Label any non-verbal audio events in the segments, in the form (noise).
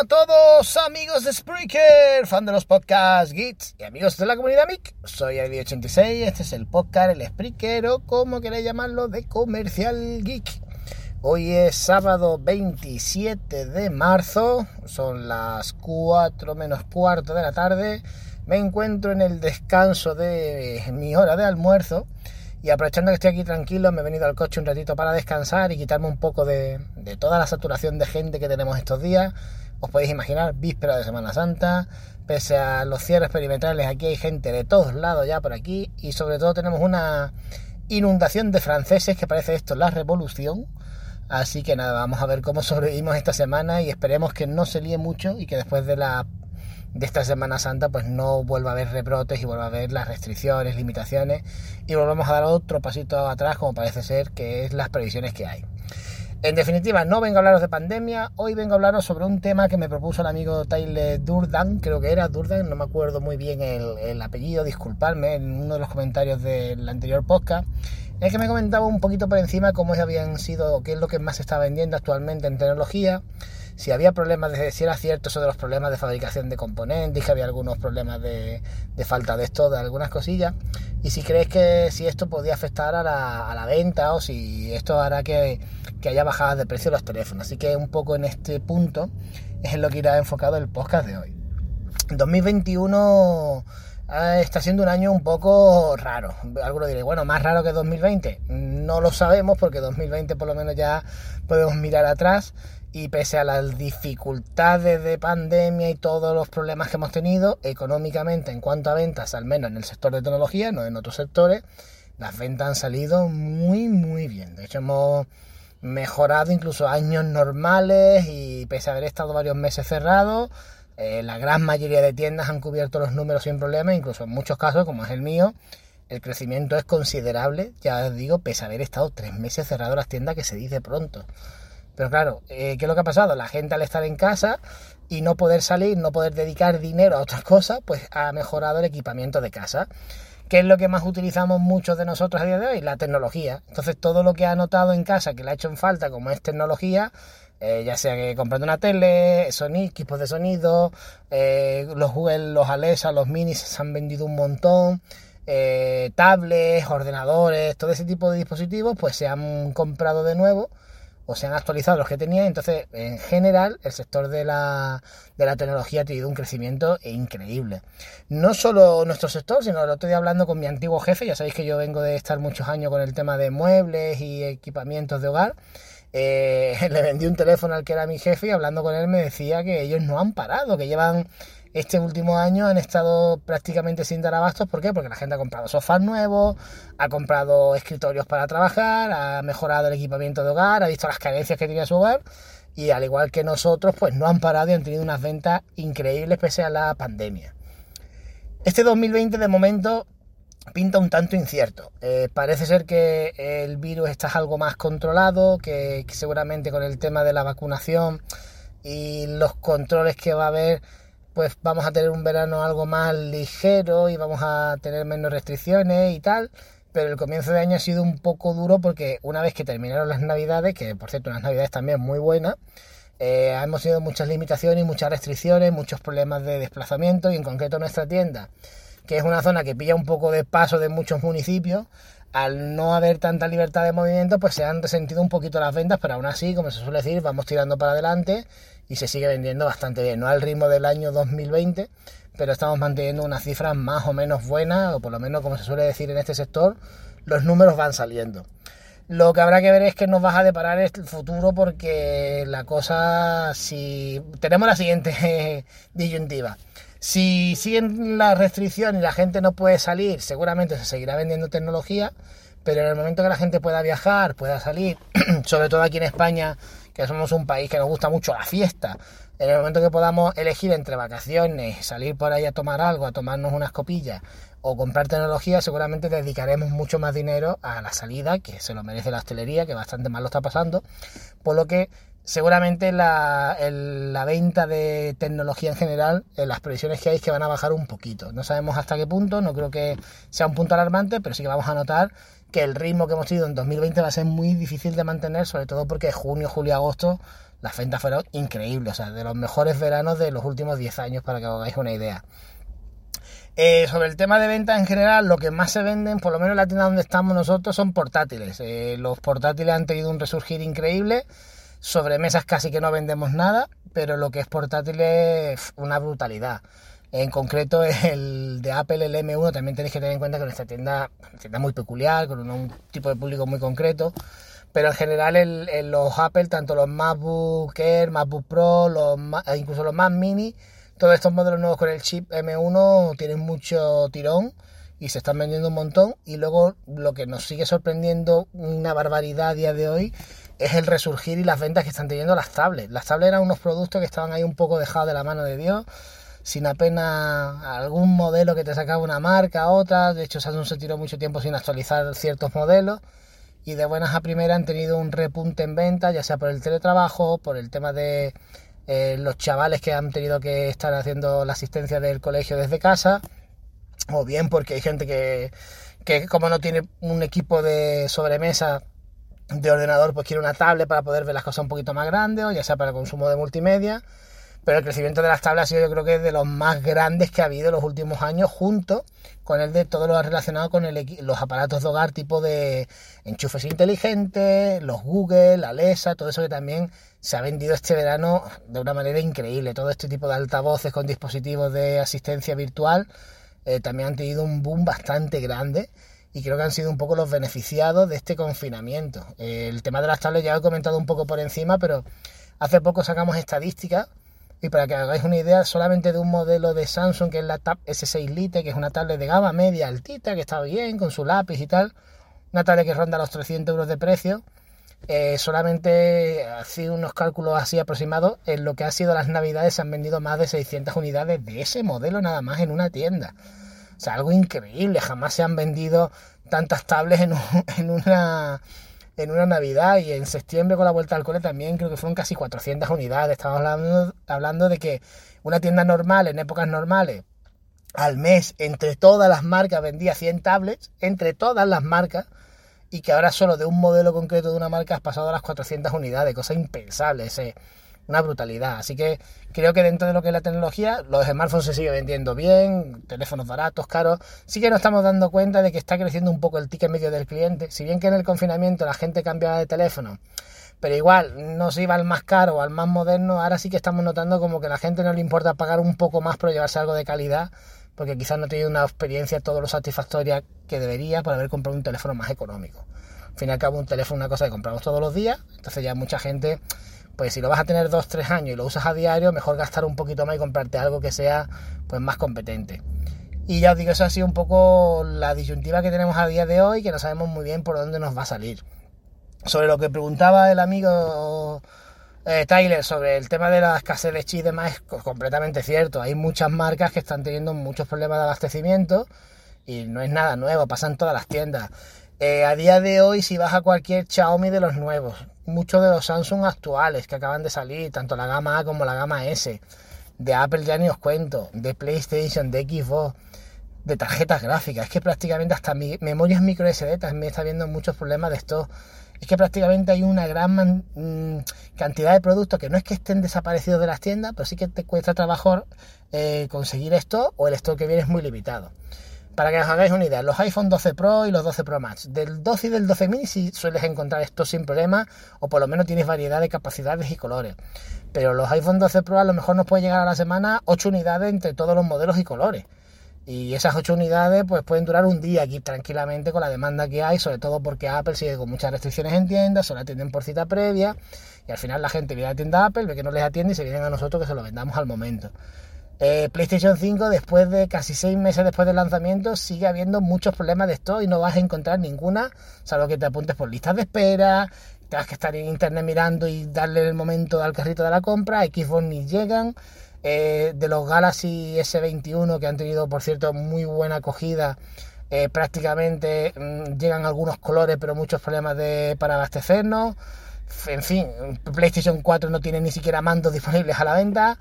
a todos, amigos de Spreaker, fan de los podcasts, geeks y amigos de la comunidad MIC. Soy ID86, este es el podcast, el Spreaker o como queréis llamarlo, de Comercial Geek. Hoy es sábado 27 de marzo, son las 4 menos cuarto de la tarde. Me encuentro en el descanso de mi hora de almuerzo y aprovechando que estoy aquí tranquilo, me he venido al coche un ratito para descansar y quitarme un poco de, toda la saturación de gente que tenemos estos días. Os podéis imaginar, víspera de Semana Santa, pese a los cierres perimetrales, aquí hay gente de todos lados ya por aquí y sobre todo tenemos una inundación de franceses que parece esto la revolución. Así que nada, vamos a ver cómo sobrevivimos esta semana y esperemos que no se líe mucho y que después de la de esta Semana Santa pues no vuelva a haber rebrotes y vuelva a haber las restricciones, limitaciones y volvamos a dar otro pasito atrás como parece ser que es las previsiones que hay. En definitiva, no vengo a hablaros de pandemia, hoy vengo a hablaros sobre un tema que me propuso el amigo Tyler Durdan, creo que era Durdan, no me acuerdo muy bien el, el apellido, disculpadme, en uno de los comentarios del anterior podcast, en el que me comentaba un poquito por encima cómo habían sido, qué es lo que más se está vendiendo actualmente en tecnología, si había problemas, de, si era cierto eso de los problemas de fabricación de componentes, que había algunos problemas de, falta de esto, de algunas cosillas, y si crees que si esto podía afectar a la, venta o si esto hará que, haya bajadas de precio los teléfonos. Así que un poco en este punto es en lo que irá enfocado el podcast de hoy. 2021 ah, está siendo un año un poco raro. Algunos diré, bueno, más raro que 2020. No lo sabemos porque 2020 por lo menos ya podemos mirar atrás y pese a las dificultades de pandemia y todos los problemas que hemos tenido económicamente en cuanto a ventas, al menos en el sector de tecnología, no en otros sectores, las ventas han salido muy muy bien. De hecho hemos mejorado incluso años normales y pese a haber estado varios meses cerrados, eh, la gran mayoría de tiendas han cubierto los números sin problema, incluso en muchos casos, como es el mío, el crecimiento es considerable, ya os digo, pese a haber estado tres meses cerrados las tiendas, que se dice pronto. Pero claro, eh, ¿qué es lo que ha pasado? La gente al estar en casa y no poder salir, no poder dedicar dinero a otras cosas, pues ha mejorado el equipamiento de casa. ¿Qué es lo que más utilizamos muchos de nosotros a día de hoy? La tecnología. Entonces todo lo que ha notado en casa que le ha hecho en falta, como es tecnología, eh, ya sea que comprando una tele, sonido, equipos de sonido, eh, los Google, los Alexa, los minis se han vendido un montón, tablets, ordenadores, todo ese tipo de dispositivos, pues se han comprado de nuevo o se han actualizado los que tenían. Entonces, en general, el sector de la, de la tecnología ha tenido un crecimiento increíble. No solo nuestro sector, sino lo estoy hablando con mi antiguo jefe. Ya sabéis que yo vengo de estar muchos años con el tema de muebles y equipamientos de hogar. Eh, (laughs) le vendí un teléfono al que era mi jefe y hablando con él me decía que ellos no han parado, que llevan este último año han estado prácticamente sin dar abastos. ¿Por qué? Porque la gente ha comprado sofás nuevos, ha comprado escritorios para trabajar, ha mejorado el equipamiento de hogar, ha visto las carencias que tenía su hogar y al igual que nosotros, pues no han parado y han tenido unas ventas increíbles pese a la pandemia. Este 2020 de momento pinta un tanto incierto. Eh, parece ser que el virus está algo más controlado, que seguramente con el tema de la vacunación y los controles que va a haber pues vamos a tener un verano algo más ligero y vamos a tener menos restricciones y tal. Pero el comienzo de año ha sido un poco duro porque una vez que terminaron las navidades, que por cierto unas navidades también muy buenas, eh, hemos tenido muchas limitaciones muchas restricciones, muchos problemas de desplazamiento y en concreto nuestra tienda, que es una zona que pilla un poco de paso de muchos municipios, al no haber tanta libertad de movimiento, pues se han resentido un poquito las ventas, pero aún así, como se suele decir, vamos tirando para adelante y se sigue vendiendo bastante bien. No al ritmo del año 2020, pero estamos manteniendo unas cifras más o menos buenas, o por lo menos como se suele decir en este sector, los números van saliendo. Lo que habrá que ver es que nos va a deparar el futuro porque la cosa, si tenemos la siguiente (laughs) disyuntiva. Si siguen las restricciones y la gente no puede salir, seguramente se seguirá vendiendo tecnología, pero en el momento que la gente pueda viajar, pueda salir, (clears throat) sobre todo aquí en España, que somos un país que nos gusta mucho la fiesta, en el momento que podamos elegir entre vacaciones, salir por ahí a tomar algo, a tomarnos unas copillas o comprar tecnología, seguramente dedicaremos mucho más dinero a la salida, que se lo merece la hostelería, que bastante mal lo está pasando, por lo que seguramente la, venta de tecnología en general, en las previsiones que hay es que van a bajar un poquito. No sabemos hasta qué punto, no creo que sea un punto alarmante, pero sí que vamos a notar que el ritmo que hemos tenido en 2020 va a ser muy difícil de mantener, sobre todo porque junio, julio, agosto las ventas fueron increíbles, o sea, de los mejores veranos de los últimos 10 años, para que os hagáis una idea. Eh, sobre el tema de ventas en general, lo que más se venden, por lo menos en la tienda donde estamos nosotros, son portátiles. Eh, los portátiles han tenido un resurgir increíble. Sobre mesas casi que no vendemos nada, pero lo que es portátil es una brutalidad. En concreto el de Apple, el M1, también tenéis que tener en cuenta que nuestra tienda es una tienda muy peculiar, con un tipo de público muy concreto. Pero en general el, los Apple, tanto los MacBook Air, MacBook Pro, los, incluso los Mac Mini, todos estos modelos nuevos con el chip M1 tienen mucho tirón y se están vendiendo un montón. Y luego lo que nos sigue sorprendiendo una barbaridad a día de hoy es el resurgir y las ventas que están teniendo las tablets. Las tablets eran unos productos que estaban ahí un poco dejados de la mano de Dios, sin apenas algún modelo que te sacaba una marca, otra. De hecho, Samsung se tiró mucho tiempo sin actualizar ciertos modelos. Y de buenas a primeras han tenido un repunte en venta, ya sea por el teletrabajo, por el tema de eh, los chavales que han tenido que estar haciendo la asistencia del colegio desde casa, o bien porque hay gente que, que como no tiene un equipo de sobremesa de ordenador, pues quiere una tablet para poder ver las cosas un poquito más grandes, o ya sea para consumo de multimedia. Pero el crecimiento de las tablets ha sido yo creo que de los más grandes que ha habido en los últimos años, junto con el de todo lo relacionado con los aparatos de hogar tipo de enchufes inteligentes, los Google, Alexa, todo eso que también se ha vendido este verano de una manera increíble. Todo este tipo de altavoces con dispositivos de asistencia virtual eh, también han tenido un boom bastante grande y creo que han sido un poco los beneficiados de este confinamiento. el tema de las tablets ya he comentado un poco por encima, pero hace poco sacamos estadísticas y para que hagáis una idea, solamente de un modelo de Samsung que es la Tab S6 Lite, que es una tablet de gama media altita, que está bien, con su lápiz y tal. Una tablet que ronda los 300 euros de precio. Eh, solamente así unos cálculos así aproximados, en lo que ha sido las navidades se han vendido más de 600 unidades de ese modelo nada más en una tienda. O sea, algo increíble, jamás se han vendido tantas tablets en, (laughs) en una en una Navidad y en septiembre con la vuelta al cole también creo que fueron casi 400 unidades. Estamos hablando, hablando de que una tienda normal en épocas normales al mes entre todas las marcas vendía 100 tablets, entre todas las marcas, y que ahora solo de un modelo concreto de una marca has pasado a las 400 unidades, cosa impensable. Ese, una brutalidad. Así que creo que dentro de lo que es la tecnología, los smartphones se siguen vendiendo bien, teléfonos baratos, caros. Sí que nos estamos dando cuenta de que está creciendo un poco el ticket medio del cliente. Si bien que en el confinamiento la gente cambiaba de teléfono, pero igual no se iba al más caro al más moderno, ahora sí que estamos notando como que a la gente no le importa pagar un poco más por llevarse algo de calidad, porque quizás no ha tenido una experiencia todo lo satisfactoria que debería por haber comprado un teléfono más económico. Al fin y al cabo, un teléfono es una cosa que compramos todos los días, entonces ya mucha gente pues si lo vas a tener 2-3 años y lo usas a diario, mejor gastar un poquito más y comprarte algo que sea pues más competente. Y ya os digo, eso ha sido un poco la disyuntiva que tenemos a día de hoy, que no sabemos muy bien por dónde nos va a salir. Sobre lo que preguntaba el amigo eh, Tyler sobre el tema de la escasez de chips y demás, es completamente cierto. Hay muchas marcas que están teniendo muchos problemas de abastecimiento y no es nada nuevo, pasan todas las tiendas. Eh, a día de hoy, si vas a cualquier Xiaomi de los nuevos, muchos de los Samsung actuales que acaban de salir, tanto la gama A como la gama S, de Apple ya ni os cuento, de PlayStation, de Xbox, de tarjetas gráficas, es que prácticamente hasta mi, memorias micro SD también está viendo muchos problemas de esto. Es que prácticamente hay una gran mm, cantidad de productos que no es que estén desaparecidos de las tiendas, pero sí que te cuesta trabajo eh, conseguir esto o el stock que viene es muy limitado. Para que os hagáis una idea, los iPhone 12 Pro y los 12 Pro Max, del 12 y del 12 mini si sueles encontrar esto sin problema, o por lo menos tienes variedad de capacidades y colores. Pero los iPhone 12 Pro a lo mejor nos puede llegar a la semana 8 unidades entre todos los modelos y colores. Y esas 8 unidades pues pueden durar un día aquí tranquilamente con la demanda que hay, sobre todo porque Apple sigue con muchas restricciones en tiendas, solo atienden por cita previa, y al final la gente viene a la tienda Apple, ve que no les atiende y se vienen a nosotros que se lo vendamos al momento. Eh, PlayStation 5, después de casi seis meses después del lanzamiento, sigue habiendo muchos problemas de esto y no vas a encontrar ninguna, salvo que te apuntes por listas de espera, tengas que estar en internet mirando y darle el momento al carrito de la compra. Xbox ni llegan. Eh, de los Galaxy S21, que han tenido, por cierto, muy buena acogida, eh, prácticamente mm, llegan algunos colores, pero muchos problemas de, para abastecernos. En fin, PlayStation 4 no tiene ni siquiera mandos (laughs) disponibles a la venta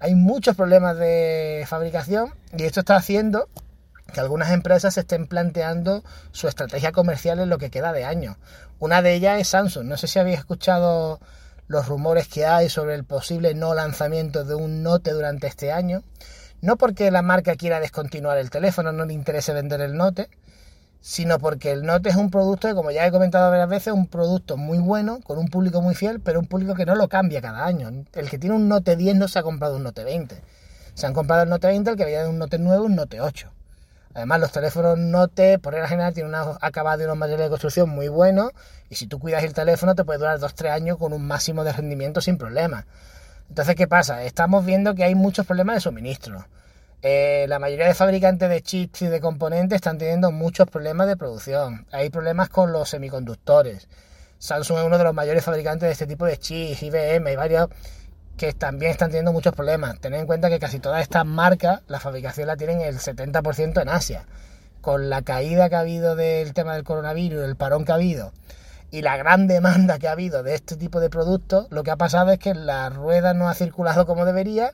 hay muchos problemas de fabricación y esto está haciendo que algunas empresas estén planteando su estrategia comercial en lo que queda de año. Una de ellas es Samsung. No sé si habéis escuchado los rumores que hay sobre el posible no lanzamiento de un Note durante este año. No porque la marca quiera descontinuar el teléfono, no le interese vender el Note, sino porque el Note es un producto que, como ya he comentado varias veces, es un producto muy bueno, con un público muy fiel, pero un público que no lo cambia cada año. El que tiene un Note 10 no se ha comprado un Note 20. Se han comprado el Note 20, el que veía un Note 9, un Note 8. Además, los teléfonos Note, por regla general, tienen un acabado y unos materiales de construcción muy buenos. Y si tú cuidas el teléfono, te puede durar 2-3 años con un máximo de rendimiento sin problemas. Entonces, ¿qué pasa? Estamos viendo que hay muchos problemas de suministro. Eh, la mayoría de fabricantes de chips y de componentes están teniendo muchos problemas de producción. Hay problemas con los semiconductores. Samsung es uno de los mayores fabricantes de este tipo de chips, IBM y varios que también están teniendo muchos problemas. Tened en cuenta que casi todas estas marcas, la fabricación la tienen el 70% en Asia. Con la caída que ha habido del tema del coronavirus, el parón que ha habido y la gran demanda que ha habido de este tipo de productos, lo que ha pasado es que la rueda no ha circulado como debería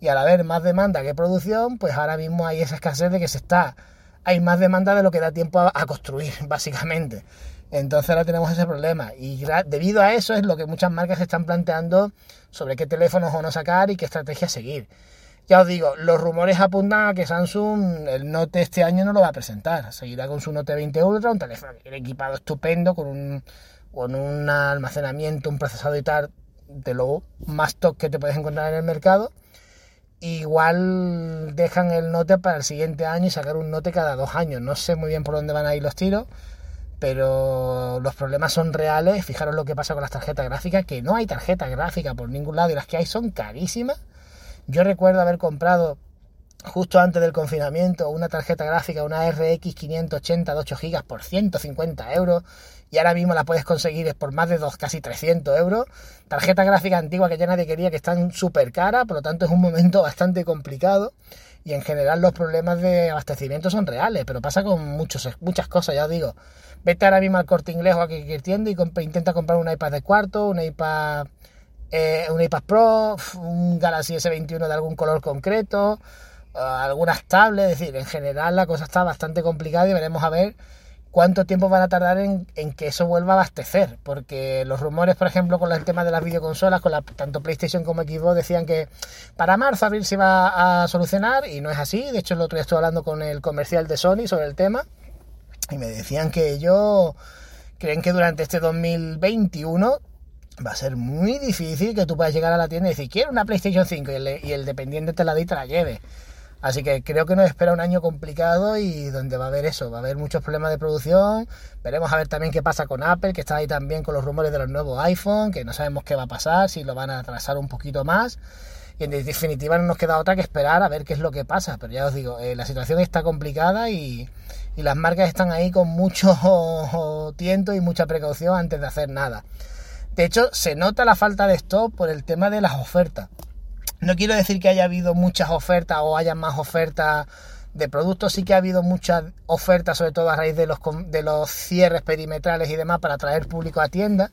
y al haber más demanda que producción, pues ahora mismo hay esa escasez de que se está, hay más demanda de lo que da tiempo a, a construir, (laughs) básicamente. Entonces ahora tenemos ese problema y debido a eso es lo que muchas marcas están planteando sobre qué teléfonos o no sacar y qué estrategia seguir. Ya os digo, los rumores apuntan a que Samsung el Note este año no lo va a presentar. Seguirá con su Note 20 Ultra, un teléfono equipado estupendo con un, con un almacenamiento, un procesador y tal de lo más top que te puedes encontrar en el mercado. Igual dejan el Note para el siguiente año y sacar un Note cada dos años. No sé muy bien por dónde van a ir los tiros pero los problemas son reales. Fijaros lo que pasa con las tarjetas gráficas, que no hay tarjeta gráfica por ningún lado y las que hay son carísimas. Yo recuerdo haber comprado justo antes del confinamiento una tarjeta gráfica, una RX 580 de 8 GB por 150 euros y ahora mismo la puedes conseguir por más de dos, casi 300 euros. Tarjeta gráfica antigua que ya nadie quería, que están súper cara, por lo tanto es un momento bastante complicado y en general los problemas de abastecimiento son reales, pero pasa con muchos, muchas cosas, ya os digo. Vete ahora mismo al corte inglés o a cualquier tienda y intenta comprar un iPad de cuarto, un iPad, eh, un iPad Pro, un Galaxy S21 de algún color concreto, algunas tablets, es decir, en general la cosa está bastante complicada y veremos a ver cuánto tiempo van a tardar en, que eso vuelva a abastecer. Porque los rumores, por ejemplo, con el tema de las videoconsolas, con la, tanto PlayStation como Xbox, decían que para marzo, abril se iba a solucionar y no es así. De hecho, el otro día estuve hablando con el comercial de Sony sobre el tema y me decían que ellos creen que durante este 2021 va a ser muy difícil que tú puedas llegar a la tienda y decir, quiero una PlayStation 5 y el, dependiente te la dé y te la lleve. Así que creo que nos espera un año complicado y donde va a haber eso, va a haber muchos problemas de producción. Veremos a ver también qué pasa con Apple, que está ahí también con los rumores de los nuevos iPhone, que no sabemos qué va a pasar, si lo van a atrasar un poquito más. Y en definitiva no nos queda otra que esperar a ver qué es lo que pasa. Pero ya os digo, eh, la situación está complicada y, las marcas están ahí con mucho (laughs) tiento y mucha precaución antes de hacer nada. De hecho, se nota la falta de stock por el tema de las ofertas. No quiero decir que haya habido muchas ofertas o haya más ofertas de productos, sí que ha habido muchas ofertas, sobre todo a raíz de los, de los cierres perimetrales y demás para atraer público a tiendas.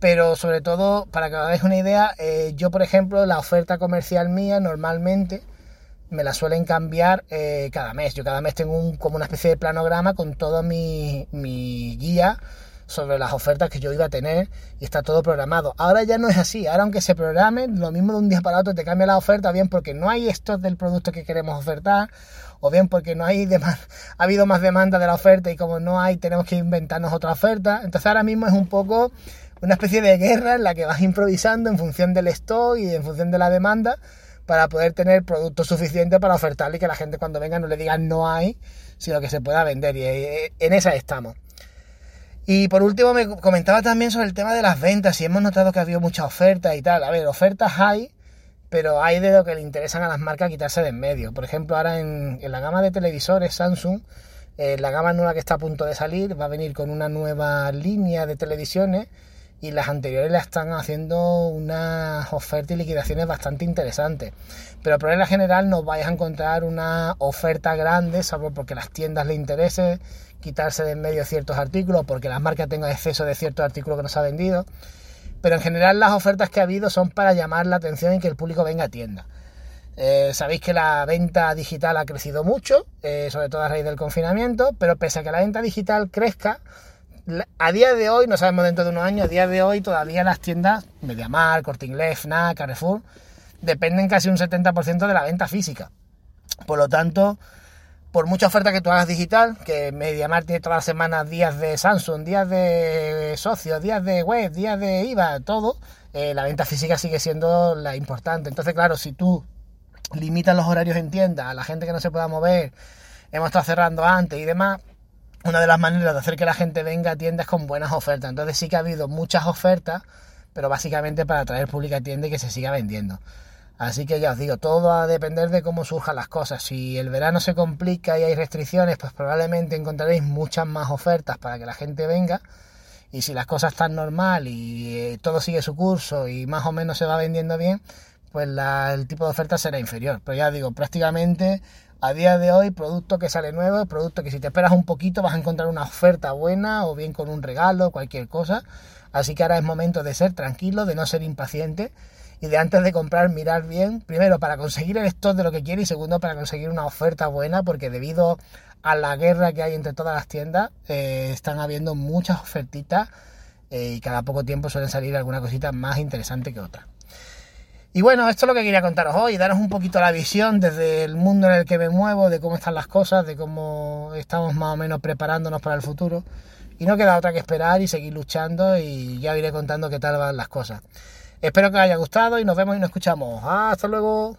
Pero sobre todo, para que os hagáis una idea, eh, yo por ejemplo, la oferta comercial mía normalmente me la suelen cambiar eh, cada mes. Yo cada mes tengo un, como una especie de planograma con toda mi, mi guía sobre las ofertas que yo iba a tener y está todo programado. Ahora ya no es así, ahora aunque se programe, lo mismo de un día para otro te cambia la oferta, bien porque no hay stock del producto que queremos ofertar, o bien porque no hay (laughs) ha habido más demanda de la oferta y como no hay, tenemos que inventarnos otra oferta. Entonces ahora mismo es un poco una especie de guerra en la que vas improvisando en función del stock y en función de la demanda para poder tener producto suficiente para ofertarle y que la gente cuando venga no le diga no hay, sino que se pueda vender. Y eh, en esa estamos. Y por último me comentaba también sobre el tema de las ventas y hemos notado que ha habido mucha oferta y tal. A ver, ofertas hay, pero hay de lo que le interesan a las marcas quitarse de en medio. Por ejemplo, ahora en, la gama de televisores Samsung, eh, la gama nueva que está a punto de salir va a venir con una nueva línea de televisiones y las anteriores la están haciendo unas ofertas y liquidaciones bastante interesantes. Pero por regla general no vais a encontrar una oferta grande, salvo porque las tiendas le interese quitarse de en medio ciertos artículos, porque las marcas tengan exceso de ciertos artículos que no se ha vendido. Pero en general las ofertas que ha habido son para llamar la atención y que el público venga a tienda. Eh, sabéis que la venta digital ha crecido mucho, eh, sobre todo a raíz del confinamiento, pero pese a que la venta digital crezca, a día de hoy, no sabemos dentro de unos años, a día de hoy todavía las tiendas, Mediamar, Corte Inglés, FNAC, Carrefour, dependen casi un 70% de la venta física. Por lo tanto, por mucha oferta que tú hagas digital, que MediaMarkt tiene todas las semanas días de Samsung, días de socios, días de web, días de IVA, todo, eh, la venta física sigue siendo la importante. Entonces, claro, si tú limitas los horarios en tienda a la gente que no se pueda mover, hemos estado cerrando antes y demás, una de las maneras de hacer que la gente venga a tiendas con buenas ofertas. Entonces sí que ha habido muchas ofertas, pero básicamente para atraer público a tienda y que se siga vendiendo. Así que ya os digo, todo va a depender de cómo surjan las cosas. Si el verano se complica y hay restricciones, pues probablemente encontraréis muchas más ofertas para que la gente venga. Y si las cosas están normal y eh, todo sigue su curso y más o menos se va vendiendo bien, pues el tipo de oferta será inferior. Pero ya digo, prácticamente a día de hoy, producto que sale nuevo, producto que si te esperas un poquito vas a encontrar una oferta buena o bien con un regalo, cualquier cosa. Así que ahora es momento de ser tranquilo, de no ser impaciente y de antes de comprar mirar bien, primero para conseguir el stock de lo que quiere y segundo para conseguir una oferta buena porque debido a la guerra que hay entre todas las tiendas eh, están habiendo muchas ofertitas eh, y cada poco tiempo suelen salir alguna cosita más interesante que otra. Y bueno, esto es lo que quería contaros hoy, daros un poquito la visión desde el mundo en el que me muevo, de cómo están las cosas, de cómo estamos más o menos preparándonos para el futuro. Y no queda otra que esperar y seguir luchando y ya iré contando qué tal van las cosas. Espero que os haya gustado y nos vemos y nos escuchamos. Hasta luego.